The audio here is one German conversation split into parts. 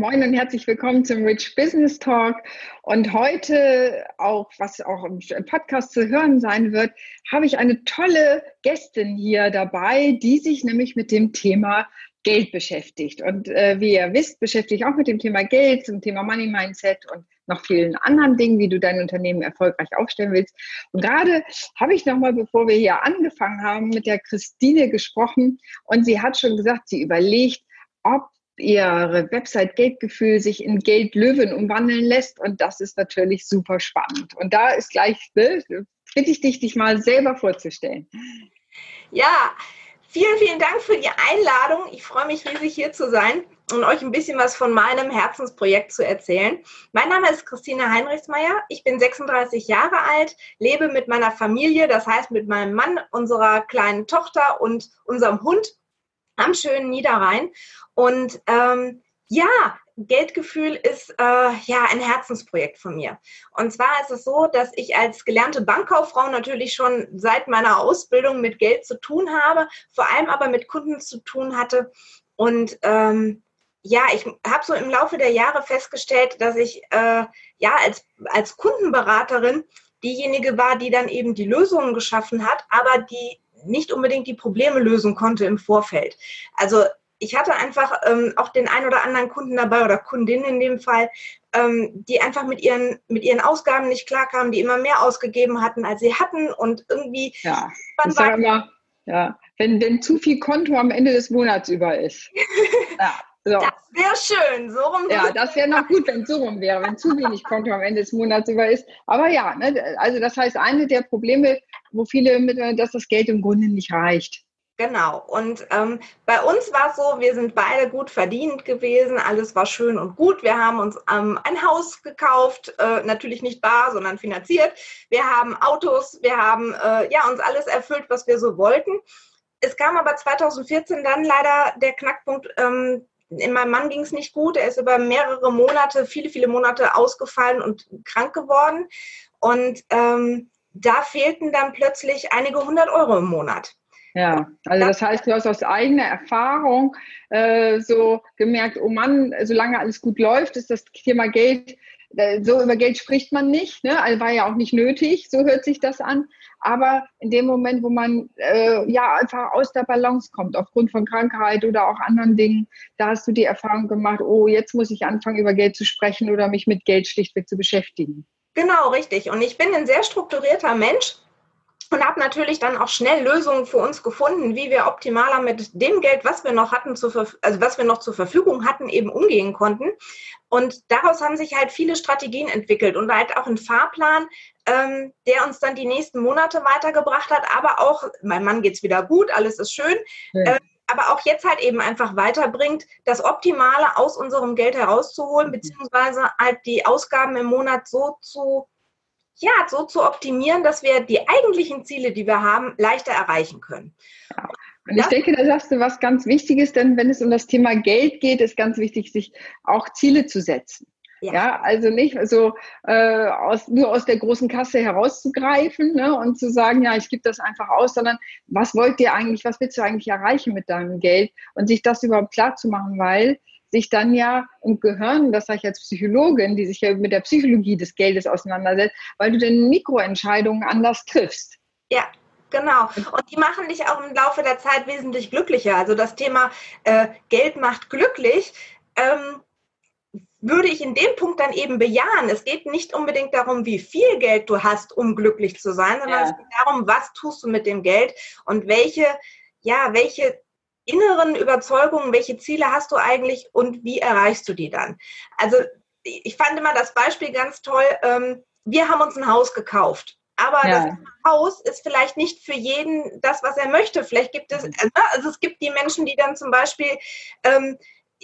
moin und herzlich willkommen zum Rich Business Talk. Und heute auch, was auch im Podcast zu hören sein wird, habe ich eine tolle Gästin hier dabei, die sich nämlich mit dem Thema Geld beschäftigt. Und äh, wie ihr wisst, beschäftige ich auch mit dem Thema Geld, zum Thema Money Mindset und noch vielen anderen Dingen, wie du dein Unternehmen erfolgreich aufstellen willst. Und gerade habe ich nochmal, bevor wir hier angefangen haben, mit der Christine gesprochen und sie hat schon gesagt, sie überlegt, ob ihre Website Geldgefühl sich in Geldlöwen umwandeln lässt. Und das ist natürlich super spannend. Und da ist gleich, ne, bitte ich dich, dich mal selber vorzustellen. Ja, vielen, vielen Dank für die Einladung. Ich freue mich riesig hier zu sein und euch ein bisschen was von meinem Herzensprojekt zu erzählen. Mein Name ist Christine Heinrichsmeier. Ich bin 36 Jahre alt, lebe mit meiner Familie, das heißt mit meinem Mann, unserer kleinen Tochter und unserem Hund am schönen Niederrhein. Und ähm, ja, Geldgefühl ist äh, ja ein Herzensprojekt von mir. Und zwar ist es so, dass ich als gelernte Bankkauffrau natürlich schon seit meiner Ausbildung mit Geld zu tun habe, vor allem aber mit Kunden zu tun hatte. Und ähm, ja, ich habe so im Laufe der Jahre festgestellt, dass ich äh, ja als, als Kundenberaterin diejenige war, die dann eben die Lösungen geschaffen hat, aber die nicht unbedingt die Probleme lösen konnte im Vorfeld. Also ich hatte einfach ähm, auch den ein oder anderen Kunden dabei oder Kundin in dem Fall, ähm, die einfach mit ihren, mit ihren Ausgaben nicht klarkamen, die immer mehr ausgegeben hatten, als sie hatten und irgendwie. Ja, ich sage immer, ja, wenn, wenn zu viel Konto am Ende des Monats über ist. ja. So. Das wäre schön, so rum. Ja, das wäre noch gut, wenn es so rum wäre, wenn zu wenig Konto am Ende des Monats über ist. Aber ja, ne, also das heißt, eine der Probleme, wo viele mit, dass das Geld im Grunde nicht reicht. Genau. Und ähm, bei uns war es so, wir sind beide gut verdient gewesen, alles war schön und gut. Wir haben uns ähm, ein Haus gekauft, äh, natürlich nicht bar, sondern finanziert. Wir haben Autos, wir haben äh, ja uns alles erfüllt, was wir so wollten. Es kam aber 2014 dann leider der Knackpunkt. Ähm, meinem Mann ging es nicht gut. Er ist über mehrere Monate, viele, viele Monate ausgefallen und krank geworden. Und ähm, da fehlten dann plötzlich einige hundert Euro im Monat. Ja, also das heißt, du hast aus eigener Erfahrung äh, so gemerkt, oh Mann, solange alles gut läuft, ist das Thema Geld, so über Geld spricht man nicht, ne? also war ja auch nicht nötig, so hört sich das an. Aber in dem Moment, wo man äh, ja einfach aus der Balance kommt, aufgrund von Krankheit oder auch anderen Dingen, da hast du die Erfahrung gemacht, oh, jetzt muss ich anfangen, über Geld zu sprechen oder mich mit Geld schlichtweg zu beschäftigen. Genau, richtig. Und ich bin ein sehr strukturierter Mensch und habe natürlich dann auch schnell Lösungen für uns gefunden, wie wir optimaler mit dem Geld, was wir noch hatten, zu, also was wir noch zur Verfügung hatten, eben umgehen konnten. Und daraus haben sich halt viele Strategien entwickelt und halt auch ein Fahrplan, ähm, der uns dann die nächsten Monate weitergebracht hat. Aber auch, mein Mann geht's wieder gut, alles ist schön. Ja. Äh, aber auch jetzt halt eben einfach weiterbringt, das Optimale aus unserem Geld herauszuholen, mhm. beziehungsweise halt die Ausgaben im Monat so zu ja, so zu optimieren, dass wir die eigentlichen Ziele, die wir haben, leichter erreichen können. Ja. Und ich denke, da sagst du was ganz Wichtiges, denn wenn es um das Thema Geld geht, ist ganz wichtig, sich auch Ziele zu setzen. Ja. ja, also nicht so äh, aus, nur aus der großen Kasse herauszugreifen ne, und zu sagen, ja, ich gebe das einfach aus, sondern was wollt ihr eigentlich, was willst du eigentlich erreichen mit deinem Geld und sich das überhaupt klar zu machen, weil sich dann ja im Gehirn, das sage ich als Psychologin, die sich ja mit der Psychologie des Geldes auseinandersetzt, weil du dann Mikroentscheidungen anders triffst. Ja, Genau. Und die machen dich auch im Laufe der Zeit wesentlich glücklicher. Also das Thema äh, Geld macht glücklich. Ähm, würde ich in dem Punkt dann eben bejahen. Es geht nicht unbedingt darum, wie viel Geld du hast, um glücklich zu sein, sondern ja. es geht darum, was tust du mit dem Geld und welche, ja, welche inneren Überzeugungen, welche Ziele hast du eigentlich und wie erreichst du die dann? Also ich fand immer das Beispiel ganz toll. Ähm, wir haben uns ein Haus gekauft. Aber ja. das Haus ist vielleicht nicht für jeden das, was er möchte. Vielleicht gibt es, mhm. also es gibt die Menschen, die dann zum Beispiel ähm,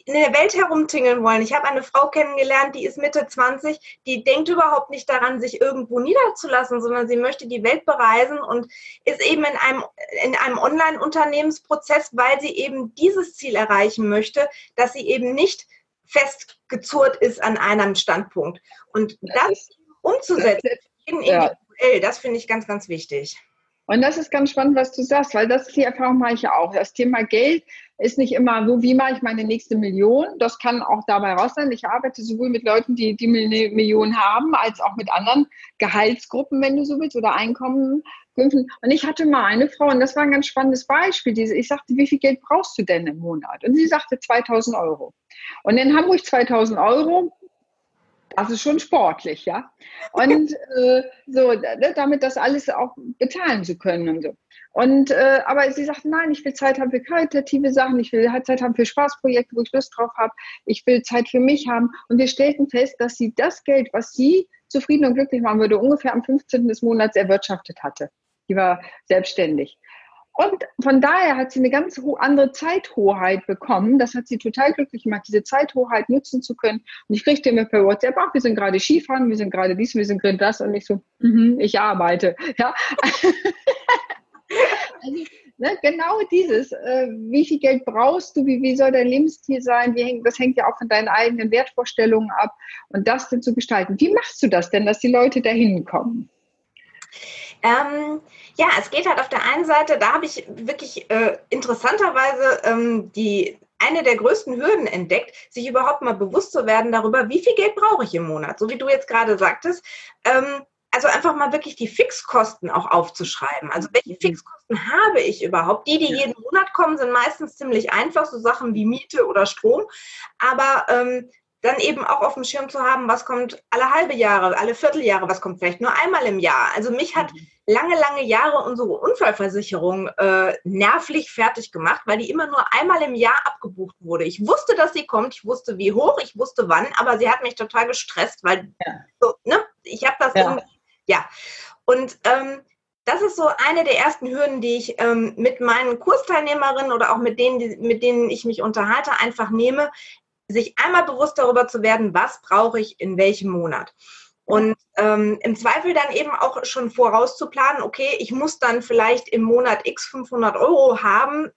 in der Welt herumtingeln wollen. Ich habe eine Frau kennengelernt, die ist Mitte 20, die denkt überhaupt nicht daran, sich irgendwo niederzulassen, sondern sie möchte die Welt bereisen und ist eben in einem, in einem Online-Unternehmensprozess, weil sie eben dieses Ziel erreichen möchte, dass sie eben nicht festgezurrt ist an einem Standpunkt. Und das, das umzusetzen, das, ja. individuell, das finde ich ganz, ganz wichtig. Und das ist ganz spannend, was du sagst, weil das ist die Erfahrung mache ich ja auch. Das Thema Geld ist nicht immer so, wie mache ich meine nächste Million. Das kann auch dabei raus sein. Ich arbeite sowohl mit Leuten, die die Million haben, als auch mit anderen Gehaltsgruppen, wenn du so willst, oder Einkommen. Und ich hatte mal eine Frau, und das war ein ganz spannendes Beispiel. Ich sagte, wie viel Geld brauchst du denn im Monat? Und sie sagte 2000 Euro. Und in Hamburg 2000 Euro das ist schon sportlich, ja. Und äh, so, ne, damit das alles auch bezahlen zu können und so. Und äh, aber sie sagt, nein, ich will Zeit haben für qualitative Sachen, ich will Zeit haben für Spaßprojekte, wo ich Lust drauf habe, ich will Zeit für mich haben. Und wir stellten fest, dass sie das Geld, was sie zufrieden und glücklich machen würde, ungefähr am 15. des Monats erwirtschaftet hatte. Die war selbstständig. Und von daher hat sie eine ganz andere Zeithoheit bekommen. Das hat sie total glücklich gemacht, diese Zeithoheit nutzen zu können. Und ich kriegte immer per WhatsApp, ach, wir sind gerade Skifahren, wir sind gerade dies, wir sind gerade das. Und ich so, mm -hmm, ich arbeite. Ja. also, ne, genau dieses, äh, wie viel Geld brauchst du, wie, wie soll dein Lebensstil sein, wie, das hängt ja auch von deinen eigenen Wertvorstellungen ab. Und das dann zu gestalten. Wie machst du das denn, dass die Leute dahin kommen? Ähm, ja, es geht halt auf der einen Seite, da habe ich wirklich äh, interessanterweise ähm, die eine der größten Hürden entdeckt, sich überhaupt mal bewusst zu werden darüber, wie viel Geld brauche ich im Monat. So wie du jetzt gerade sagtest. Ähm, also einfach mal wirklich die Fixkosten auch aufzuschreiben. Also welche mhm. Fixkosten habe ich überhaupt? Die, die jeden Monat kommen, sind meistens ziemlich einfach, so Sachen wie Miete oder Strom. Aber ähm, dann eben auch auf dem Schirm zu haben, was kommt alle halbe Jahre, alle Vierteljahre, was kommt vielleicht nur einmal im Jahr. Also mich hat mhm. lange, lange Jahre unsere Unfallversicherung äh, nervlich fertig gemacht, weil die immer nur einmal im Jahr abgebucht wurde. Ich wusste, dass sie kommt, ich wusste, wie hoch, ich wusste wann, aber sie hat mich total gestresst, weil ja. so, ne, ich habe das ja. ja. Und ähm, das ist so eine der ersten Hürden, die ich ähm, mit meinen Kursteilnehmerinnen oder auch mit denen, die, mit denen ich mich unterhalte, einfach nehme sich einmal bewusst darüber zu werden, was brauche ich in welchem Monat. Und ähm, im Zweifel dann eben auch schon vorauszuplanen, okay, ich muss dann vielleicht im Monat x 500 Euro haben.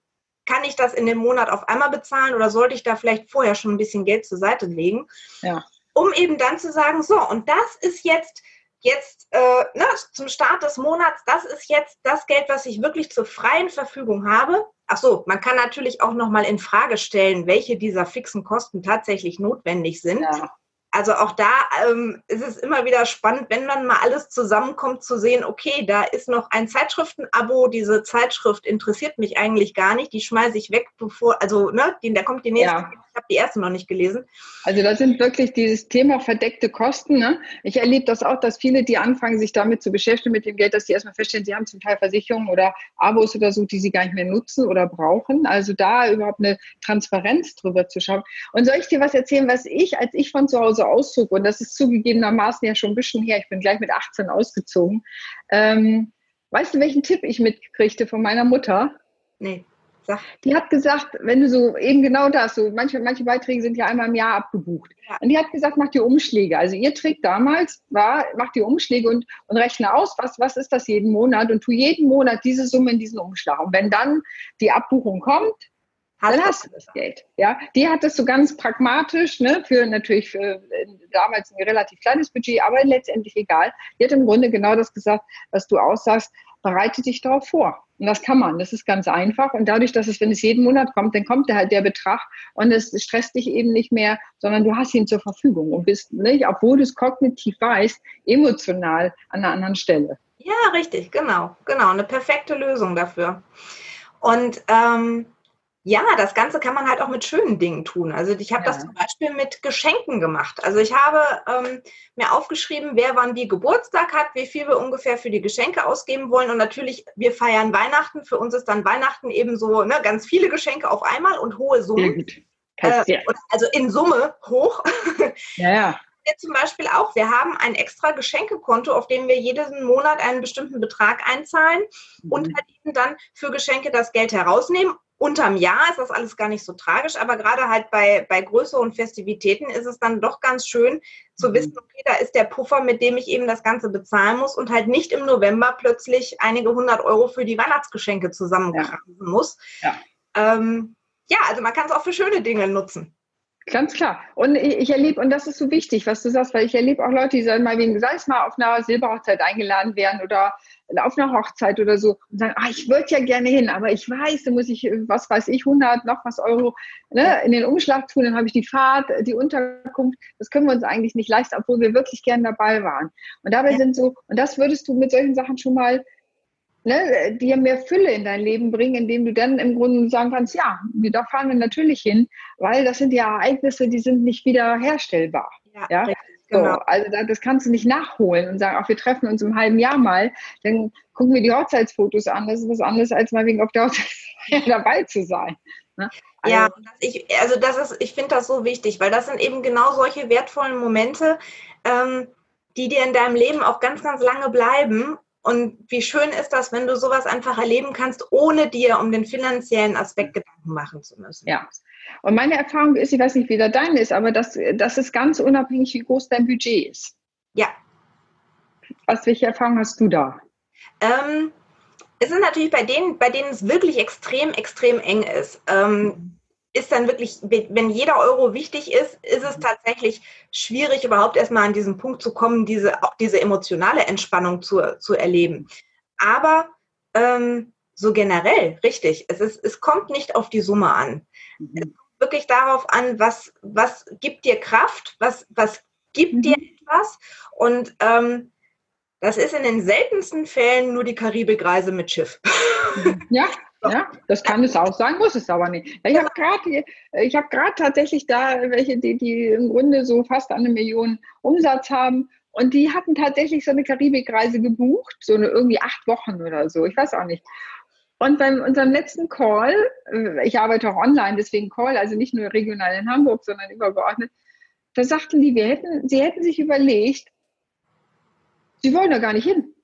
Kann ich das in dem Monat auf einmal bezahlen oder sollte ich da vielleicht vorher schon ein bisschen Geld zur Seite legen? Ja. Um eben dann zu sagen, so, und das ist jetzt, jetzt äh, ne, zum Start des Monats, das ist jetzt das Geld, was ich wirklich zur freien Verfügung habe. Ach so, man kann natürlich auch noch mal in Frage stellen, welche dieser fixen Kosten tatsächlich notwendig sind. Ja also auch da ähm, ist es immer wieder spannend, wenn dann mal alles zusammenkommt, zu sehen, okay, da ist noch ein Zeitschriftenabo, diese Zeitschrift interessiert mich eigentlich gar nicht, die schmeiße ich weg, bevor, also ne, da kommt die nächste, ja. Habe die erste noch nicht gelesen. Also das sind wirklich dieses Thema verdeckte Kosten. Ne? Ich erlebe das auch, dass viele, die anfangen, sich damit zu beschäftigen, mit dem Geld, dass sie erstmal feststellen, sie haben zum Teil Versicherungen oder Abos oder so, die sie gar nicht mehr nutzen oder brauchen. Also da überhaupt eine Transparenz drüber zu schauen. Und soll ich dir was erzählen, was ich, als ich von zu Hause auszog, und das ist zugegebenermaßen ja schon ein bisschen her, ich bin gleich mit 18 ausgezogen. Ähm, weißt du, welchen Tipp ich mitgekriegte von meiner Mutter? Nee. Sag. Die hat gesagt, wenn du so eben genau das, so manche, manche Beiträge sind ja einmal im Jahr abgebucht. Ja. Und die hat gesagt, mach dir Umschläge. Also ihr Trick damals war, mach dir Umschläge und, und rechne aus, was, was ist das jeden Monat und tu jeden Monat diese Summe in diesen Umschlag. Und wenn dann die Abbuchung kommt, Hast dann hast du das Geld. Ja, die hat das so ganz pragmatisch, ne, für natürlich für damals ein relativ kleines Budget, aber letztendlich egal. Die hat im Grunde genau das gesagt, was du aussagst. Bereite dich darauf vor. Und das kann man. Das ist ganz einfach. Und dadurch, dass es, wenn es jeden Monat kommt, dann kommt halt der Betrag und es stresst dich eben nicht mehr, sondern du hast ihn zur Verfügung und bist, nicht, obwohl du es kognitiv weißt, emotional an einer anderen Stelle. Ja, richtig, genau, genau. Eine perfekte Lösung dafür. Und ähm, ja, das Ganze kann man halt auch mit schönen Dingen tun. Also ich habe ja. das zum Beispiel mit Geschenken gemacht. Also ich habe ähm, mir aufgeschrieben, wer wann wie Geburtstag hat, wie viel wir ungefähr für die Geschenke ausgeben wollen. Und natürlich, wir feiern Weihnachten. Für uns ist dann Weihnachten eben so ne, ganz viele Geschenke auf einmal und hohe Summen. Äh, also in Summe hoch. Ja, ja. Wir zum Beispiel auch. Wir haben ein extra Geschenkekonto, auf dem wir jeden Monat einen bestimmten Betrag einzahlen mhm. und halt eben dann für Geschenke das Geld herausnehmen unterm Jahr ist das alles gar nicht so tragisch, aber gerade halt bei, bei größeren Festivitäten ist es dann doch ganz schön zu mhm. wissen, okay, da ist der Puffer, mit dem ich eben das Ganze bezahlen muss und halt nicht im November plötzlich einige hundert Euro für die Weihnachtsgeschenke zusammenkratzen ja. muss. Ja. Ähm, ja, also man kann es auch für schöne Dinge nutzen. Ganz klar. Und ich, erlebe, und das ist so wichtig, was du sagst, weil ich erlebe auch Leute, die sagen mal wegen, sei es mal auf einer Silberhochzeit eingeladen werden oder auf einer Hochzeit oder so und sagen, ah, ich würde ja gerne hin, aber ich weiß, da muss ich, was weiß ich, 100, noch was Euro ne, in den Umschlag tun, dann habe ich die Fahrt, die Unterkunft, das können wir uns eigentlich nicht leisten, obwohl wir wirklich gerne dabei waren. Und dabei ja. sind so, und das würdest du mit solchen Sachen schon mal ne, dir mehr Fülle in dein Leben bringen, indem du dann im Grunde sagen kannst, ja, da fahren wir natürlich hin, weil das sind ja Ereignisse, die sind nicht wieder herstellbar. Ja, ja? Genau. So, also das kannst du nicht nachholen und sagen, ach, wir treffen uns im halben Jahr mal, dann gucken wir die Hochzeitsfotos an. Das ist was anderes, als mal wegen auf der Hochzeit dabei zu sein. Ne? Also, ja, ich, also das ist, ich finde das so wichtig, weil das sind eben genau solche wertvollen Momente, ähm, die dir in deinem Leben auch ganz, ganz lange bleiben und wie schön ist das, wenn du sowas einfach erleben kannst, ohne dir um den finanziellen Aspekt Gedanken machen zu müssen. Ja. Und meine Erfahrung ist, ich weiß nicht, wie da deine ist, aber das, das ist ganz unabhängig, wie groß dein Budget ist. Ja. Was, welche Erfahrung hast du da? Ähm, es ist natürlich bei denen, bei denen es wirklich extrem, extrem eng ist. Ähm, mhm ist dann wirklich, wenn jeder Euro wichtig ist, ist es tatsächlich schwierig, überhaupt erstmal an diesen Punkt zu kommen, diese, auch diese emotionale Entspannung zu, zu erleben. Aber ähm, so generell, richtig, es, ist, es kommt nicht auf die Summe an. Mhm. Es kommt wirklich darauf an, was, was gibt dir Kraft, was, was gibt mhm. dir etwas. Und ähm, das ist in den seltensten Fällen nur die Karibikreise mit Schiff. Ja, ja, das kann es auch sein, muss es aber nicht. Ich habe gerade ich tatsächlich da welche, die, die im Grunde so fast eine Million Umsatz haben. Und die hatten tatsächlich so eine Karibikreise gebucht, so eine irgendwie acht Wochen oder so, ich weiß auch nicht. Und bei unserem letzten Call, äh, ich arbeite auch online, deswegen Call, also nicht nur regional in Hamburg, sondern übergeordnet, da sagten die, wir hätten, sie hätten sich überlegt, sie wollen da gar nicht hin.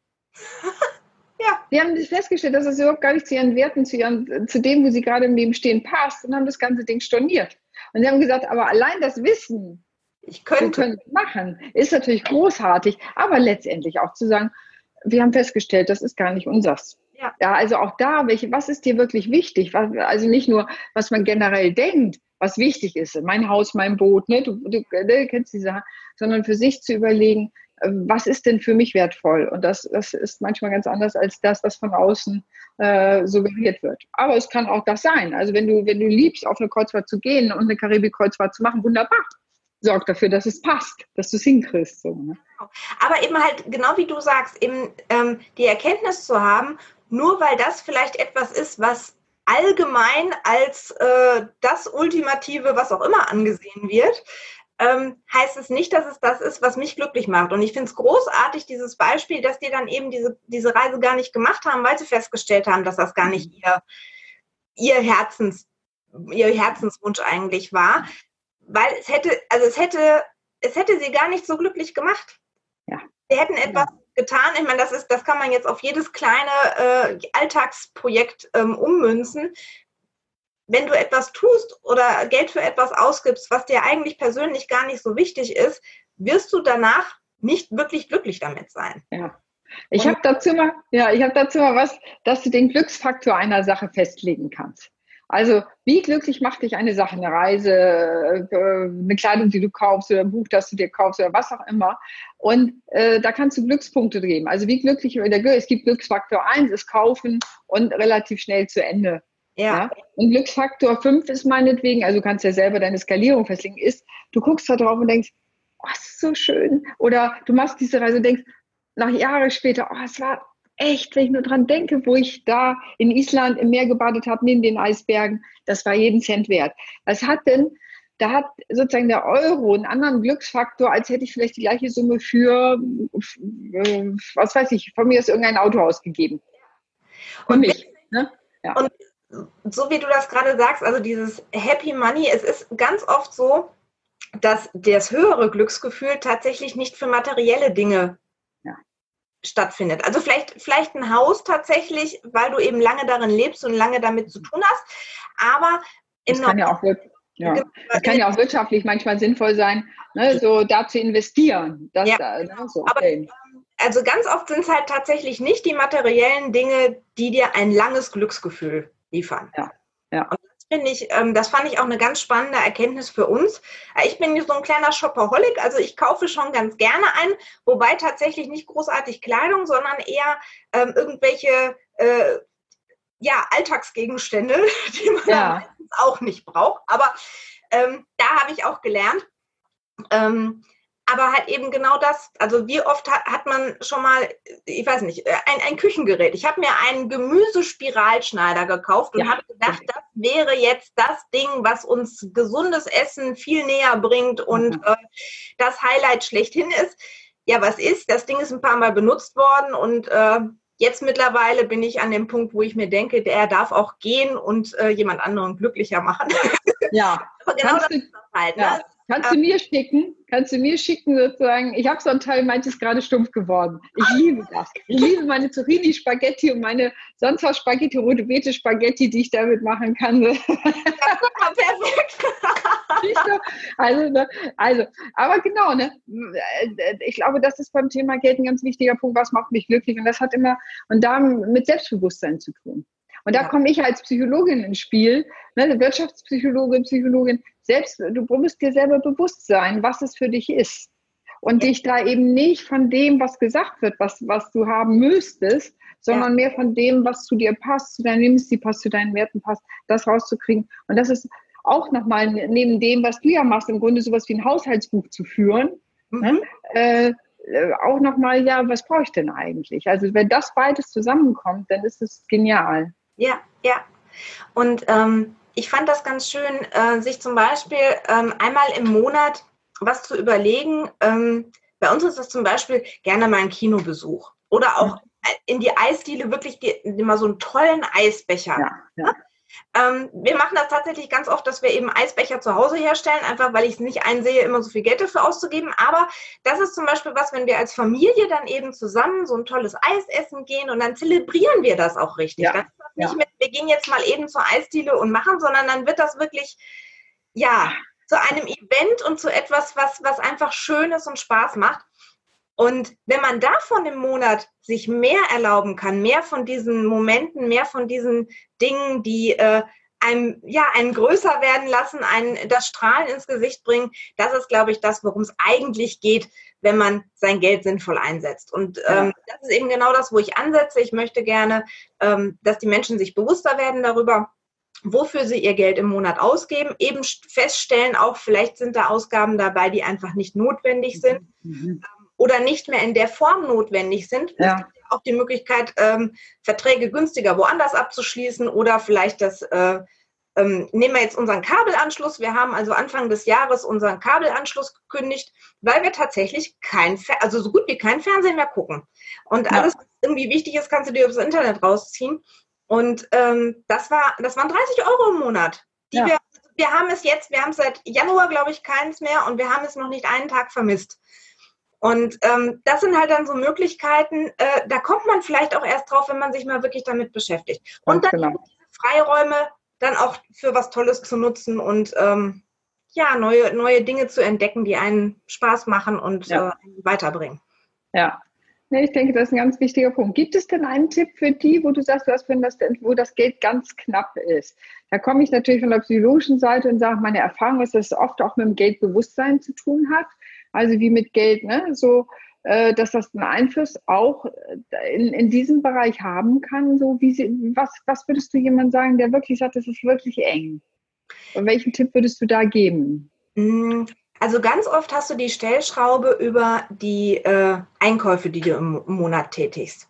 Ja. Die haben festgestellt, dass es überhaupt gar nicht zu ihren Werten, zu, ihren, zu dem, wo sie gerade im Leben stehen, passt und haben das ganze Ding storniert. Und sie haben gesagt, aber allein das Wissen, ich könnte wir machen, ist natürlich großartig, aber letztendlich auch zu sagen, wir haben festgestellt, das ist gar nicht unsers. Ja. ja, also auch da, welche, was ist dir wirklich wichtig? Was, also nicht nur, was man generell denkt, was wichtig ist, mein Haus, mein Boot, ne? du, du, du kennst die Sache, sondern für sich zu überlegen, was ist denn für mich wertvoll? Und das, das ist manchmal ganz anders als das, was von außen äh, suggeriert wird. Aber es kann auch das sein. Also wenn du, wenn du liebst, auf eine Kreuzfahrt zu gehen und eine Karibik-Kreuzfahrt zu machen, wunderbar. Sorg dafür, dass es passt, dass du es hinkriegst. So, ne? Aber eben halt, genau wie du sagst, eben ähm, die Erkenntnis zu haben, nur weil das vielleicht etwas ist, was allgemein als äh, das Ultimative, was auch immer angesehen wird, ähm, heißt es nicht, dass es das ist, was mich glücklich macht. Und ich finde es großartig, dieses Beispiel, dass die dann eben diese, diese Reise gar nicht gemacht haben, weil sie festgestellt haben, dass das gar nicht ihr, ihr, Herzens, ihr Herzenswunsch eigentlich war. Weil es hätte, also es hätte, es hätte sie gar nicht so glücklich gemacht. Ja. Sie hätten etwas ja. getan. Ich meine, das ist, das kann man jetzt auf jedes kleine äh, Alltagsprojekt ähm, ummünzen wenn du etwas tust oder Geld für etwas ausgibst, was dir eigentlich persönlich gar nicht so wichtig ist, wirst du danach nicht wirklich glücklich damit sein. Ja. Ich habe dazu mal, ja, ich habe dazu mal was, dass du den Glücksfaktor einer Sache festlegen kannst. Also, wie glücklich macht dich eine Sache, eine Reise, äh, eine Kleidung, die du kaufst oder ein Buch, das du dir kaufst oder was auch immer. Und äh, da kannst du Glückspunkte geben. Also, wie glücklich, es gibt Glücksfaktor 1, ist kaufen und relativ schnell zu Ende ja. ja. Und Glücksfaktor 5 ist meinetwegen, also du kannst ja selber deine Skalierung festlegen, ist, du guckst da drauf und denkst, oh, das ist so schön. Oder du machst diese Reise und denkst, nach Jahren später, oh, es war echt, wenn ich nur dran denke, wo ich da in Island im Meer gebadet habe, neben den Eisbergen, das war jeden Cent wert. Was hat denn, da hat sozusagen der Euro einen anderen Glücksfaktor, als hätte ich vielleicht die gleiche Summe für, äh, was weiß ich, von mir ist irgendein Auto ausgegeben. Und mich. Ne? Ja. Und so wie du das gerade sagst, also dieses Happy Money, es ist ganz oft so, dass das höhere Glücksgefühl tatsächlich nicht für materielle Dinge ja. stattfindet. Also vielleicht, vielleicht ein Haus tatsächlich, weil du eben lange darin lebst und lange damit zu tun hast, aber das kann ja auch ja. Genau. Das kann ja auch wirtschaftlich manchmal sinnvoll sein, ne, so da zu investieren. Das, ja. da, ne, so, okay. Aber, also ganz oft sind es halt tatsächlich nicht die materiellen Dinge, die dir ein langes Glücksgefühl liefern. Ja. ja. Und finde ich, ähm, das fand ich auch eine ganz spannende Erkenntnis für uns. Äh, ich bin so ein kleiner Shopaholic, also ich kaufe schon ganz gerne ein, wobei tatsächlich nicht großartig Kleidung, sondern eher ähm, irgendwelche äh, ja, Alltagsgegenstände, die man ja. auch nicht braucht. Aber ähm, da habe ich auch gelernt, ähm, aber halt eben genau das, also wie oft hat, hat man schon mal, ich weiß nicht, äh, ein, ein Küchengerät. Ich habe mir einen Gemüsespiralschneider gekauft und ja. habe gedacht, das wäre jetzt das Ding, was uns gesundes Essen viel näher bringt und mhm. äh, das Highlight schlechthin ist. Ja, was ist? Das Ding ist ein paar Mal benutzt worden und äh, jetzt mittlerweile bin ich an dem Punkt, wo ich mir denke, der darf auch gehen und äh, jemand anderen glücklicher machen. Ja, aber genau Kannst das ist das halt. Ne? Ja. Kannst du mir schicken? Kannst du mir schicken sozusagen? Ich habe so einen Teil, manches gerade stumpf geworden. Ich liebe das. Ich liebe meine Zucchini Spaghetti und meine sonst was Spaghetti, rote Beete Spaghetti, die ich damit machen kann. Ja, perfekt. also, ne, also, aber genau, ne, ich glaube, das ist beim Thema Geld ein ganz wichtiger Punkt. Was macht mich glücklich? Und das hat immer und da mit Selbstbewusstsein zu tun. Und da ja. komme ich als Psychologin ins Spiel, ne, Wirtschaftspsychologin, Psychologin, selbst, du musst dir selber bewusst sein, was es für dich ist. Und ja. dich da eben nicht von dem, was gesagt wird, was, was du haben müsstest, sondern ja. mehr von dem, was zu dir passt, zu deinem Lebensstil passt, zu deinen Werten passt, das rauszukriegen. Und das ist auch nochmal neben dem, was du ja machst, im Grunde sowas wie ein Haushaltsbuch zu führen, mhm. ne? äh, auch nochmal, ja, was brauche ich denn eigentlich? Also wenn das beides zusammenkommt, dann ist es genial. Ja, ja. Und ähm, ich fand das ganz schön, äh, sich zum Beispiel ähm, einmal im Monat was zu überlegen. Ähm, bei uns ist das zum Beispiel gerne mal ein Kinobesuch oder auch in die Eisdiele wirklich die, immer so einen tollen Eisbecher. Ja, ja. Ähm, wir machen das tatsächlich ganz oft, dass wir eben Eisbecher zu Hause herstellen, einfach weil ich es nicht einsehe, immer so viel Geld dafür auszugeben. Aber das ist zum Beispiel was, wenn wir als Familie dann eben zusammen so ein tolles Eis essen gehen und dann zelebrieren wir das auch richtig. Ja. Das ist das nicht ja. mit, wir gehen jetzt mal eben zur Eisdiele und machen, sondern dann wird das wirklich, ja, zu einem Event und zu etwas, was, was einfach schön ist und Spaß macht. Und wenn man davon im Monat sich mehr erlauben kann, mehr von diesen Momenten, mehr von diesen Dingen, die äh, einem, ja, einen größer werden lassen, einen das Strahlen ins Gesicht bringen, das ist, glaube ich, das, worum es eigentlich geht, wenn man sein Geld sinnvoll einsetzt. Und ähm, das ist eben genau das, wo ich ansetze. Ich möchte gerne, ähm, dass die Menschen sich bewusster werden darüber, wofür sie ihr Geld im Monat ausgeben, eben feststellen, auch vielleicht sind da Ausgaben dabei, die einfach nicht notwendig sind. Mhm oder nicht mehr in der Form notwendig sind. Ja. Es gibt auch die Möglichkeit, ähm, Verträge günstiger woanders abzuschließen oder vielleicht das, äh, ähm, nehmen wir jetzt unseren Kabelanschluss. Wir haben also Anfang des Jahres unseren Kabelanschluss gekündigt, weil wir tatsächlich kein, also so gut wie kein Fernsehen mehr gucken. Und alles, was irgendwie wichtig ist, kannst du dir aufs Internet rausziehen. Und ähm, das war, das waren 30 Euro im Monat, die ja. wir, wir haben es jetzt, wir haben es seit Januar, glaube ich, keins mehr und wir haben es noch nicht einen Tag vermisst. Und ähm, das sind halt dann so Möglichkeiten, äh, da kommt man vielleicht auch erst drauf, wenn man sich mal wirklich damit beschäftigt. Und dann genau. diese Freiräume dann auch für was Tolles zu nutzen und ähm, ja, neue, neue Dinge zu entdecken, die einen Spaß machen und ja. äh, weiterbringen. Ja. Nee, ich denke, das ist ein ganz wichtiger Punkt. Gibt es denn einen Tipp für die, wo du sagst, dass, wenn das, wo das Geld ganz knapp ist? Da komme ich natürlich von der psychologischen Seite und sage, meine Erfahrung ist, dass es oft auch mit dem Geldbewusstsein zu tun hat also wie mit Geld, ne? so äh, dass das einen Einfluss auch äh, in, in diesem Bereich haben kann. So wie sie, was, was würdest du jemand sagen, der wirklich sagt, das ist wirklich eng? Und welchen Tipp würdest du da geben? Mm, also ganz oft hast du die Stellschraube über die äh, Einkäufe, die du im Monat tätigst.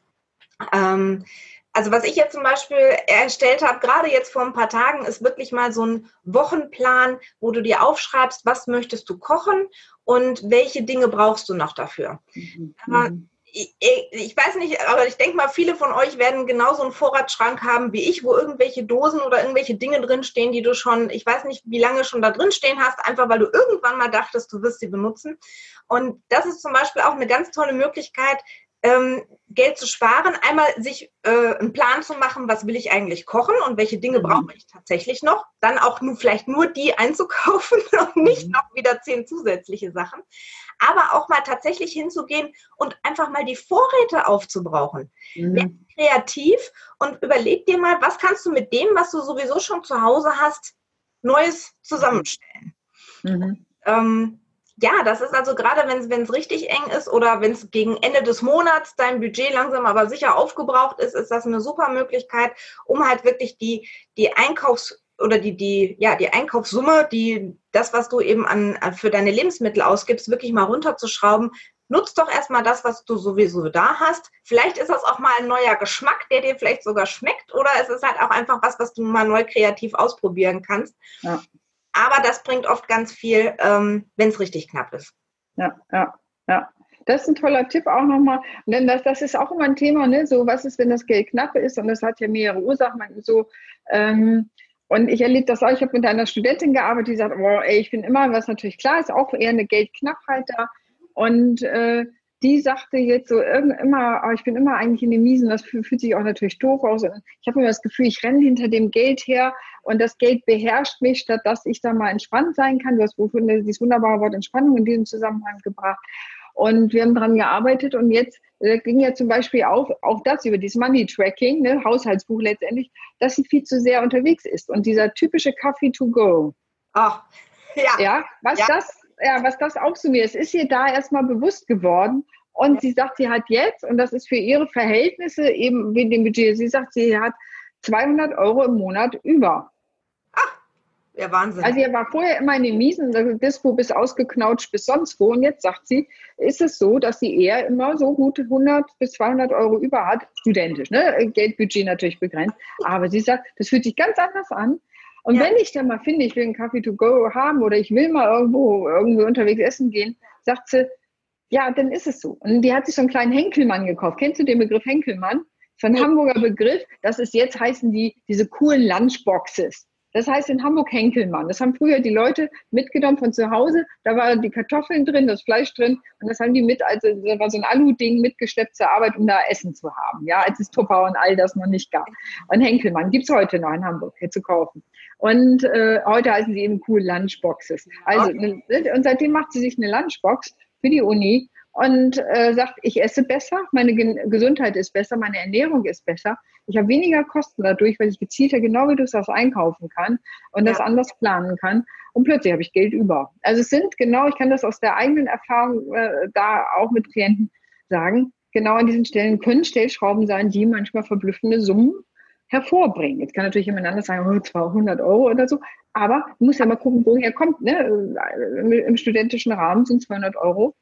Ähm, also was ich jetzt zum Beispiel erstellt habe, gerade jetzt vor ein paar Tagen, ist wirklich mal so ein Wochenplan, wo du dir aufschreibst, was möchtest du kochen und welche Dinge brauchst du noch dafür. Mhm. Aber ich, ich, weiß nicht, aber ich denke mal, viele von euch werden genauso einen Vorratsschrank haben wie ich, wo irgendwelche Dosen oder irgendwelche Dinge drinstehen, die du schon, ich weiß nicht, wie lange schon da drin stehen hast, einfach weil du irgendwann mal dachtest, du wirst sie benutzen. Und das ist zum Beispiel auch eine ganz tolle Möglichkeit, ähm, Geld zu sparen, einmal sich äh, einen Plan zu machen, was will ich eigentlich kochen und welche Dinge mhm. brauche ich tatsächlich noch. Dann auch nur vielleicht nur die einzukaufen und nicht mhm. noch wieder zehn zusätzliche Sachen. Aber auch mal tatsächlich hinzugehen und einfach mal die Vorräte aufzubrauchen. Mhm. kreativ und überleg dir mal, was kannst du mit dem, was du sowieso schon zu Hause hast, Neues zusammenstellen. Mhm. Ähm, ja, das ist also gerade, wenn es richtig eng ist oder wenn es gegen Ende des Monats dein Budget langsam aber sicher aufgebraucht ist, ist das eine super Möglichkeit, um halt wirklich die, die Einkaufs- oder die, die, ja, die Einkaufssumme, die, das, was du eben an, für deine Lebensmittel ausgibst, wirklich mal runterzuschrauben. Nutz doch erstmal das, was du sowieso da hast. Vielleicht ist das auch mal ein neuer Geschmack, der dir vielleicht sogar schmeckt, oder es ist halt auch einfach was, was du mal neu kreativ ausprobieren kannst. Ja. Aber das bringt oft ganz viel, ähm, wenn es richtig knapp ist. Ja, ja, ja. Das ist ein toller Tipp auch nochmal. Denn das, das ist auch immer ein Thema, ne? So, was ist, wenn das Geld knapp ist? Und das hat ja mehrere Ursachen. So, ähm, und ich erlebe das auch, ich habe mit einer Studentin gearbeitet, die sagt, oh, ey, ich bin immer, was natürlich klar ist, auch eher eine Geldknappheit da. Und äh, die sagte jetzt so immer, oh, ich bin immer eigentlich in den Miesen, das fühlt sich auch natürlich doof aus. Und ich habe immer das Gefühl, ich renne hinter dem Geld her und das Geld beherrscht mich, statt dass ich da mal entspannt sein kann. Du hast dieses wunderbare Wort Entspannung in diesem Zusammenhang gebracht. Und wir haben daran gearbeitet und jetzt äh, ging ja zum Beispiel auch, auch das über dieses Money Tracking, ne, Haushaltsbuch letztendlich, dass sie viel zu sehr unterwegs ist. Und dieser typische Coffee to go. Ach, ja. Ja, was ja. das ja, was das auch zu mir ist, ist ihr da erstmal bewusst geworden. Und sie sagt, sie hat jetzt, und das ist für ihre Verhältnisse eben wegen dem Budget, sie sagt, sie hat 200 Euro im Monat über. Ach, ja, Wahnsinn. Also, ihr war vorher immer in den Miesen, also Dispo bis ausgeknautscht bis sonst wo. Und jetzt sagt sie, ist es so, dass sie eher immer so gut 100 bis 200 Euro über hat, studentisch, ne? Geldbudget natürlich begrenzt. Aber sie sagt, das fühlt sich ganz anders an. Und ja. wenn ich dann mal finde, ich will einen Kaffee to go haben oder ich will mal irgendwo irgendwie unterwegs essen gehen, sagt sie, ja, dann ist es so. Und die hat sich so einen kleinen Henkelmann gekauft. Kennst du den Begriff Henkelmann? So ein Hamburger Begriff. Das ist jetzt heißen die diese coolen Lunchboxes. Das heißt in Hamburg Henkelmann. Das haben früher die Leute mitgenommen von zu Hause. Da waren die Kartoffeln drin, das Fleisch drin. Und das haben die mit, also da war so ein Alu-Ding mitgeschleppt zur Arbeit, um da Essen zu haben. Ja, als es Tupper und all das noch nicht gab. Und Henkelmann gibt's heute noch in Hamburg hier zu kaufen. Und äh, heute heißen sie eben cool Lunchboxes. Also, okay. Ne, und seitdem macht sie sich eine Lunchbox für die Uni und äh, sagt, ich esse besser, meine Ge Gesundheit ist besser, meine Ernährung ist besser. Ich habe weniger Kosten dadurch, weil ich gezielter, genau wie du sagst, einkaufen kann und ja. das anders planen kann. Und plötzlich habe ich Geld über. Also es sind genau, ich kann das aus der eigenen Erfahrung äh, da auch mit Klienten sagen, genau an diesen Stellen können Stellschrauben sein, die manchmal verblüffende Summen hervorbringen. Jetzt kann natürlich jemand anders sagen, oh, 200 Euro oder so, aber du musst ja mal gucken, woher kommt. Ne? Im studentischen Rahmen sind 200 Euro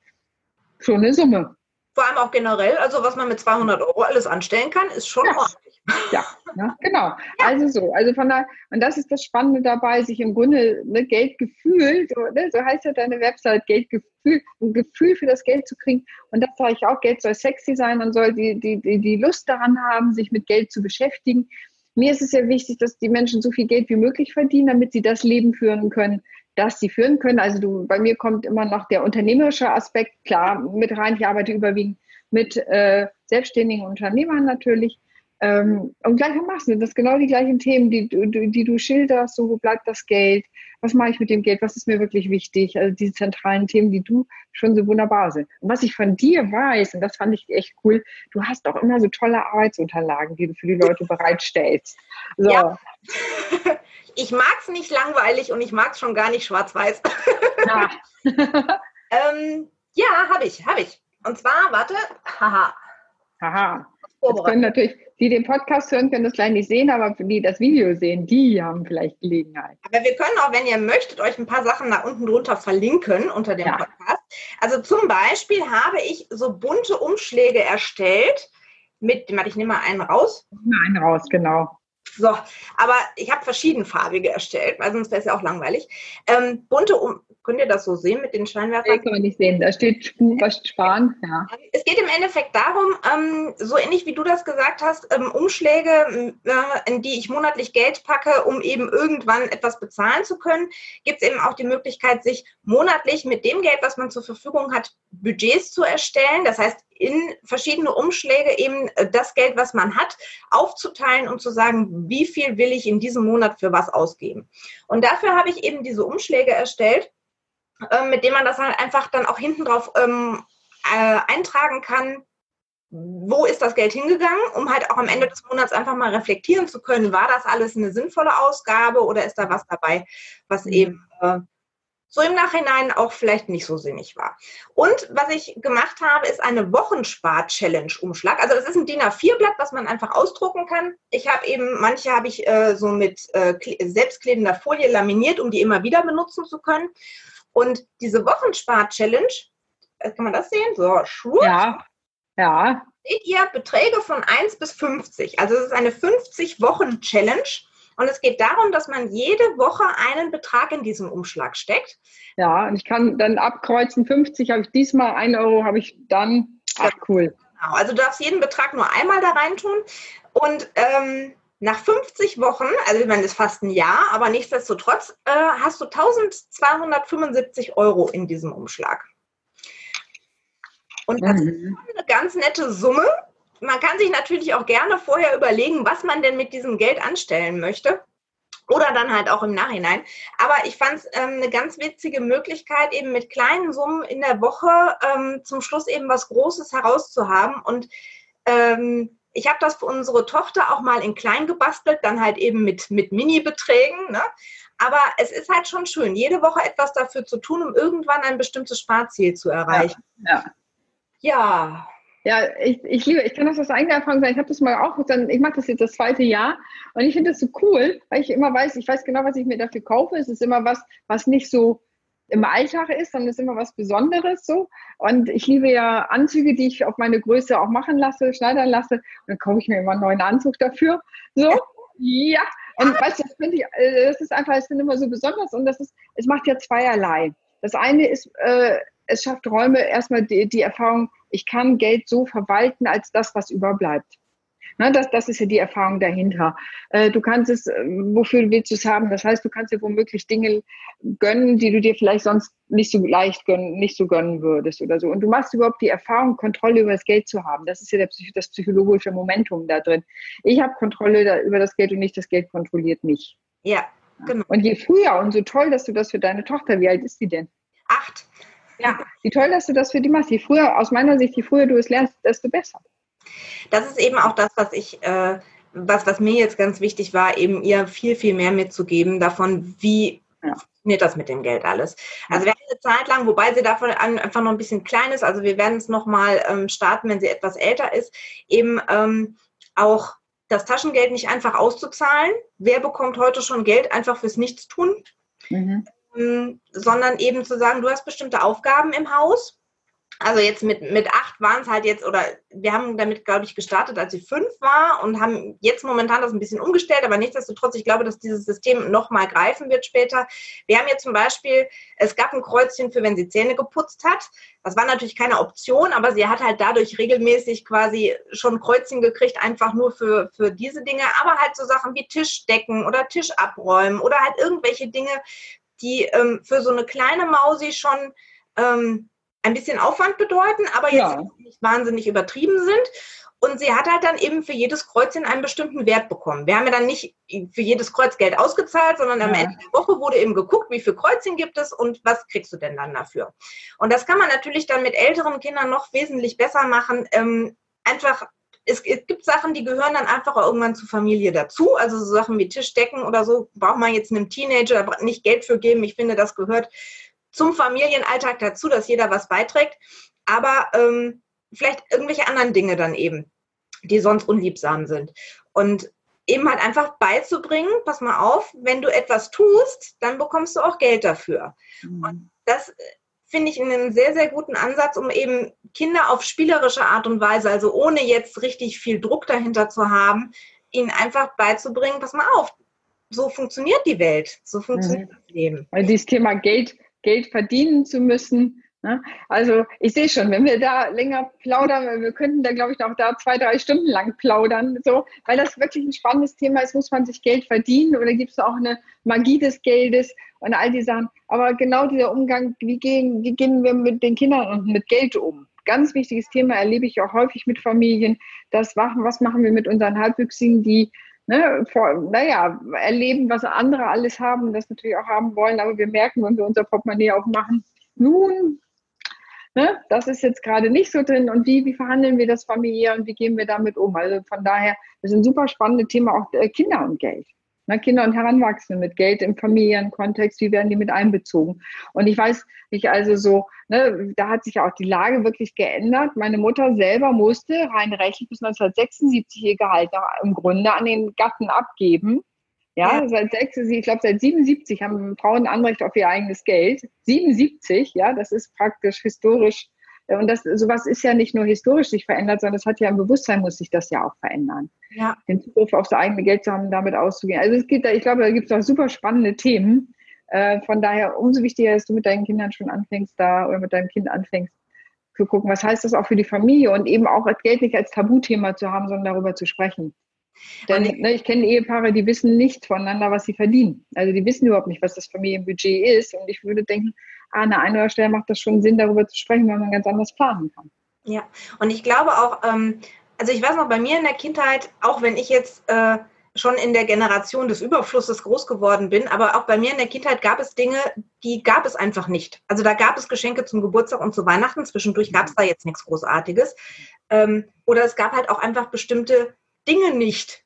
schon eine Summe. Vor allem auch generell, also was man mit 200 Euro alles anstellen kann, ist schon ja. ordentlich. Ja, ja genau. Ja. Also so, also von da, und das ist das Spannende dabei, sich im Grunde ne, Geldgefühl, so, ne, so heißt ja deine Website, Geldgefühl, ein Gefühl für das Geld zu kriegen. Und das sage ich auch, Geld soll sexy sein, man soll die, die, die, die Lust daran haben, sich mit Geld zu beschäftigen. Mir ist es ja wichtig, dass die Menschen so viel Geld wie möglich verdienen, damit sie das Leben führen können, das sie führen können. Also du, bei mir kommt immer noch der unternehmerische Aspekt klar mit rein. Ich arbeite überwiegend mit äh, selbstständigen Unternehmern natürlich. Ähm, und gleichermaßen das sind genau die gleichen Themen, die, die, die du schilderst. So, wo bleibt das Geld? Was mache ich mit dem Geld? Was ist mir wirklich wichtig? Also diese zentralen Themen, die du schon so wunderbar sind. Und was ich von dir weiß, und das fand ich echt cool, du hast auch immer so tolle Arbeitsunterlagen, die du für die Leute bereitstellst. So. Ja. Ich mag es nicht langweilig und ich mag es schon gar nicht schwarz-weiß. Ja, ähm, ja habe ich, habe ich. Und zwar, warte, haha. Haha. Jetzt können natürlich, die den Podcast hören, können das gleich nicht sehen, aber die das Video sehen, die haben vielleicht Gelegenheit. Aber wir können auch, wenn ihr möchtet, euch ein paar Sachen da unten drunter verlinken unter dem ja. Podcast. Also zum Beispiel habe ich so bunte Umschläge erstellt mit, warte, ich nehme mal einen raus. Einen raus, genau. So, aber ich habe verschiedenfarbige erstellt, weil sonst wäre es ja auch langweilig. Ähm, bunte, um könnt ihr das so sehen mit den Scheinwerfern? Nee, kann man nicht sehen, da steht was sparen. Ja. Es geht im Endeffekt darum, ähm, so ähnlich wie du das gesagt hast, ähm, Umschläge, äh, in die ich monatlich Geld packe, um eben irgendwann etwas bezahlen zu können, gibt es eben auch die Möglichkeit, sich monatlich mit dem Geld, was man zur Verfügung hat, Budgets zu erstellen. Das heißt, in verschiedene Umschläge eben äh, das Geld, was man hat, aufzuteilen und zu sagen, wie viel will ich in diesem Monat für was ausgeben. Und dafür habe ich eben diese Umschläge erstellt, äh, mit denen man das halt einfach dann auch hinten drauf ähm, äh, eintragen kann, wo ist das Geld hingegangen, um halt auch am Ende des Monats einfach mal reflektieren zu können, war das alles eine sinnvolle Ausgabe oder ist da was dabei, was mhm. eben äh, so im Nachhinein auch vielleicht nicht so sinnig war. Und was ich gemacht habe, ist eine Wochenspar-Challenge-Umschlag. Also das ist ein DIN A4-Blatt, was man einfach ausdrucken kann. Ich habe eben, manche habe ich äh, so mit äh, selbstklebender Folie laminiert, um die immer wieder benutzen zu können. Und diese Wochenspar-Challenge, äh, kann man das sehen? So, schwupp. Ja, ja. Seht ihr Beträge von 1 bis 50. Also es ist eine 50-Wochen-Challenge. Und es geht darum, dass man jede Woche einen Betrag in diesen Umschlag steckt. Ja, und ich kann dann abkreuzen, 50 habe ich diesmal, 1 Euro habe ich dann. Ach, cool. Genau, also du darfst jeden Betrag nur einmal da reintun. Und ähm, nach 50 Wochen, also ich meine, das ist fast ein Jahr, aber nichtsdestotrotz äh, hast du 1275 Euro in diesem Umschlag. Und das mhm. ist eine ganz nette Summe, man kann sich natürlich auch gerne vorher überlegen, was man denn mit diesem Geld anstellen möchte. Oder dann halt auch im Nachhinein. Aber ich fand es ähm, eine ganz witzige Möglichkeit, eben mit kleinen Summen in der Woche ähm, zum Schluss eben was Großes herauszuhaben. Und ähm, ich habe das für unsere Tochter auch mal in klein gebastelt, dann halt eben mit, mit Mini-Beträgen. Ne? Aber es ist halt schon schön, jede Woche etwas dafür zu tun, um irgendwann ein bestimmtes Sparziel zu erreichen. Ja. ja. ja. Ja, ich, ich liebe, ich kann das aus eigener Erfahrung sagen. Ich habe das mal auch, dann, ich mache das jetzt das zweite Jahr und ich finde das so cool, weil ich immer weiß, ich weiß genau, was ich mir dafür kaufe. Es ist immer was, was nicht so im Alltag ist, sondern es ist immer was Besonderes so. Und ich liebe ja Anzüge, die ich auf meine Größe auch machen lasse, schneidern lasse. Und dann kaufe ich mir immer einen neuen Anzug dafür. So, ja. Und weißt du, das finde ich, äh, das ist einfach, ich finde immer so besonders und das ist, es macht ja zweierlei. Das eine ist, äh, es schafft Räume, erstmal die, die Erfahrung, ich kann Geld so verwalten als das, was überbleibt. Na, das, das ist ja die Erfahrung dahinter. Äh, du kannst es, äh, wofür willst du es haben? Das heißt, du kannst dir womöglich Dinge gönnen, die du dir vielleicht sonst nicht so leicht gönnen, nicht so gönnen würdest oder so. Und du machst überhaupt die Erfahrung, Kontrolle über das Geld zu haben. Das ist ja der, das psychologische Momentum da drin. Ich habe Kontrolle da, über das Geld und nicht das Geld kontrolliert mich. Ja, genau. Und je früher und so toll, dass du das für deine Tochter, wie alt ist die denn? Acht. Ja, wie toll, dass du das für die machst. Je früher, aus meiner Sicht, je früher du es lernst, desto besser. Das ist eben auch das, was ich, äh, was, was mir jetzt ganz wichtig war, eben ihr viel, viel mehr mitzugeben davon, wie ja. funktioniert das mit dem Geld alles. Also wir haben eine Zeit lang, wobei sie davon einfach noch ein bisschen klein ist, also wir werden es nochmal ähm, starten, wenn sie etwas älter ist, eben ähm, auch das Taschengeld nicht einfach auszuzahlen. Wer bekommt heute schon Geld einfach fürs Nichtstun? Mhm. Ähm, sondern eben zu sagen, du hast bestimmte Aufgaben im Haus. Also jetzt mit, mit acht waren es halt jetzt, oder wir haben damit, glaube ich, gestartet, als sie fünf war und haben jetzt momentan das ein bisschen umgestellt, aber nichtsdestotrotz, ich glaube, dass dieses System nochmal greifen wird später. Wir haben jetzt zum Beispiel, es gab ein Kreuzchen für, wenn sie Zähne geputzt hat. Das war natürlich keine Option, aber sie hat halt dadurch regelmäßig quasi schon Kreuzchen gekriegt, einfach nur für, für diese Dinge, aber halt so Sachen wie Tischdecken oder Tisch abräumen oder halt irgendwelche Dinge, die ähm, für so eine kleine Mausi schon ähm, ein bisschen Aufwand bedeuten, aber jetzt ja. nicht wahnsinnig übertrieben sind. Und sie hat halt dann eben für jedes Kreuzchen einen bestimmten Wert bekommen. Wir haben ja dann nicht für jedes Kreuz Geld ausgezahlt, sondern am ja. Ende der Woche wurde eben geguckt, wie viele Kreuzchen gibt es und was kriegst du denn dann dafür. Und das kann man natürlich dann mit älteren Kindern noch wesentlich besser machen. Ähm, einfach es, es, gibt Sachen, die gehören dann einfach irgendwann zur Familie dazu. Also so Sachen wie Tischdecken oder so braucht man jetzt einem Teenager nicht Geld für geben. Ich finde, das gehört zum Familienalltag dazu, dass jeder was beiträgt. Aber ähm, vielleicht irgendwelche anderen Dinge dann eben, die sonst unliebsam sind. Und eben halt einfach beizubringen, pass mal auf, wenn du etwas tust, dann bekommst du auch Geld dafür. Mhm. Und das finde ich einen sehr, sehr guten Ansatz, um eben Kinder auf spielerische Art und Weise, also ohne jetzt richtig viel Druck dahinter zu haben, ihnen einfach beizubringen, pass mal auf, so funktioniert die Welt, so funktioniert mhm. das Leben. Weil dieses Thema Geld, Geld verdienen zu müssen? Also ich sehe schon, wenn wir da länger plaudern, wir könnten da, glaube ich, noch da zwei, drei Stunden lang plaudern, so, weil das wirklich ein spannendes Thema ist, muss man sich Geld verdienen oder gibt es auch eine Magie des Geldes und all die Sachen. Aber genau dieser Umgang, wie gehen, wie gehen wir mit den Kindern und mit Geld um? ganz wichtiges Thema, erlebe ich auch häufig mit Familien. Das machen, was machen wir mit unseren Halbwüchsigen, die ne, vor, naja, erleben, was andere alles haben und das natürlich auch haben wollen. Aber wir merken, wenn wir unser Portemonnaie aufmachen, nun, ne, das ist jetzt gerade nicht so drin. Und wie, wie verhandeln wir das familiär und wie gehen wir damit um? Also von daher, das ist ein super spannendes Thema, auch äh, Kinder und Geld. Ne, Kinder und Heranwachsende mit Geld im Familienkontext, wie werden die mit einbezogen? Und ich weiß, ich also so, ne, da hat sich ja auch die Lage wirklich geändert. Meine Mutter selber musste rein rechtlich bis 1976 ihr Gehalt im Grunde an den Gatten abgeben. Ja, ja. seit sechs, ich glaube seit 77 haben Frauen Anrecht auf ihr eigenes Geld. 77, ja, das ist praktisch historisch und das, sowas ist ja nicht nur historisch sich verändert, sondern es hat ja im Bewusstsein muss sich das ja auch verändern. Ja. Den Zugriff aufs eigene Geld zu haben, damit auszugehen. Also es gibt da, ich glaube, da gibt es auch super spannende Themen. Äh, von daher umso wichtiger, dass du mit deinen Kindern schon anfängst da oder mit deinem Kind anfängst zu gucken, was heißt das auch für die Familie und eben auch Geld nicht als Tabuthema zu haben, sondern darüber zu sprechen. Denn ich, ne, ich kenne Ehepaare, die wissen nicht voneinander, was sie verdienen. Also die wissen überhaupt nicht, was das Familienbudget ist. Und ich würde denken, ah, an der einen oder anderen Stelle macht das schon Sinn, darüber zu sprechen, weil man ganz anders planen kann. Ja, und ich glaube auch, ähm, also ich weiß noch, bei mir in der Kindheit, auch wenn ich jetzt äh, schon in der Generation des Überflusses groß geworden bin, aber auch bei mir in der Kindheit gab es Dinge, die gab es einfach nicht. Also da gab es Geschenke zum Geburtstag und zu Weihnachten, zwischendurch gab es da jetzt nichts Großartiges. Ähm, oder es gab halt auch einfach bestimmte Dinge nicht,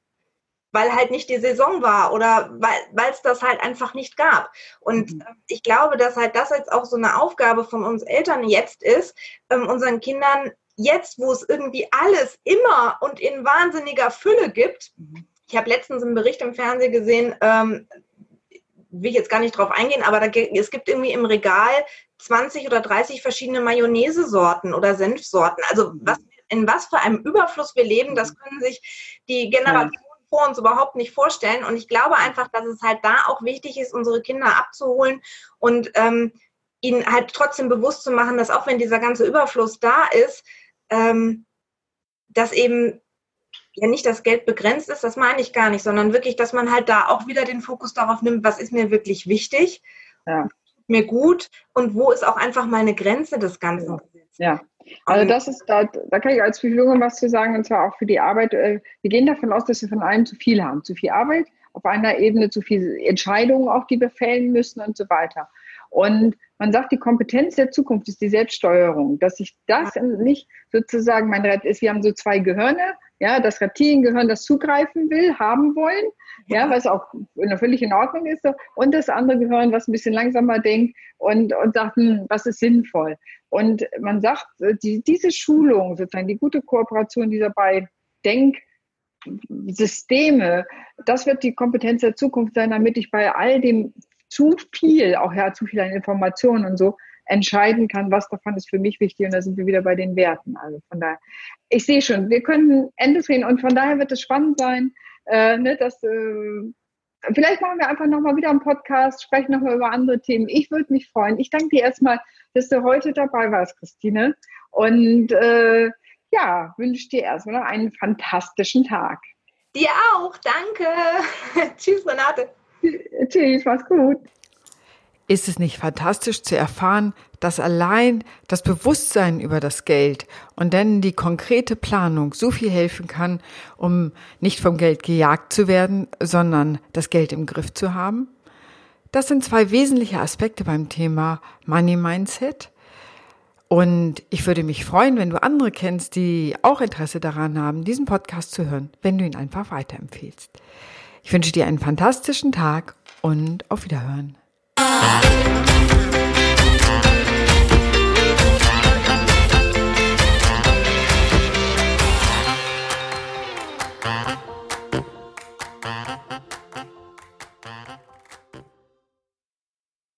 weil halt nicht die Saison war oder weil es das halt einfach nicht gab. Und mhm. ich glaube, dass halt das jetzt auch so eine Aufgabe von uns Eltern jetzt ist, ähm, unseren Kindern jetzt, wo es irgendwie alles immer und in wahnsinniger Fülle gibt. Mhm. Ich habe letztens einen Bericht im Fernsehen gesehen, ähm, will ich jetzt gar nicht drauf eingehen, aber da, es gibt irgendwie im Regal 20 oder 30 verschiedene Mayonnaise-Sorten oder Senfsorten. Also mhm. was, in was für einem Überfluss wir leben, das können sich die Generationen vor uns überhaupt nicht vorstellen. Und ich glaube einfach, dass es halt da auch wichtig ist, unsere Kinder abzuholen und ähm, ihnen halt trotzdem bewusst zu machen, dass auch wenn dieser ganze Überfluss da ist, ähm, dass eben ja nicht das Geld begrenzt ist, das meine ich gar nicht, sondern wirklich, dass man halt da auch wieder den Fokus darauf nimmt, was ist mir wirklich wichtig, ja. mir gut und wo ist auch einfach meine Grenze des Ganzen. Ja, also das ist, da, da kann ich als Psychologin was zu sagen, und zwar auch für die Arbeit. Äh, wir gehen davon aus, dass wir von allem zu viel haben. Zu viel Arbeit, auf einer Ebene zu viele Entscheidungen auch, die wir fällen müssen und so weiter. Und man sagt, die Kompetenz der Zukunft ist die Selbststeuerung, dass ich das nicht sozusagen, mein Red ist, wir haben so zwei Gehirne, ja, das Reptiliengehirn, das zugreifen will, haben wollen, ja, was auch völlig in Ordnung ist, und das andere Gehirn, was ein bisschen langsamer denkt und, und sagt, hm, was ist sinnvoll. Und man sagt, die, diese Schulung, sozusagen die gute Kooperation dieser beiden Denksysteme, das wird die Kompetenz der Zukunft sein, damit ich bei all dem zu viel, auch ja, zu viel an Informationen und so, entscheiden kann, was davon ist für mich wichtig. Und da sind wir wieder bei den Werten. Also von daher, ich sehe schon, wir können Ende drehen und von daher wird es spannend sein, äh, ne, dass äh, vielleicht machen wir einfach nochmal wieder einen Podcast, sprechen nochmal über andere Themen. Ich würde mich freuen. Ich danke dir erstmal, dass du heute dabei warst, Christine. Und äh, ja, wünsche dir erstmal noch einen fantastischen Tag. Dir auch, danke. Tschüss, Renate. Tschüss, mach's gut. Ist es nicht fantastisch zu erfahren, dass allein das Bewusstsein über das Geld und dann die konkrete Planung so viel helfen kann, um nicht vom Geld gejagt zu werden, sondern das Geld im Griff zu haben? Das sind zwei wesentliche Aspekte beim Thema Money Mindset. Und ich würde mich freuen, wenn du andere kennst, die auch Interesse daran haben, diesen Podcast zu hören, wenn du ihn einfach weiterempfehlst. Ich wünsche dir einen fantastischen Tag und auf Wiederhören.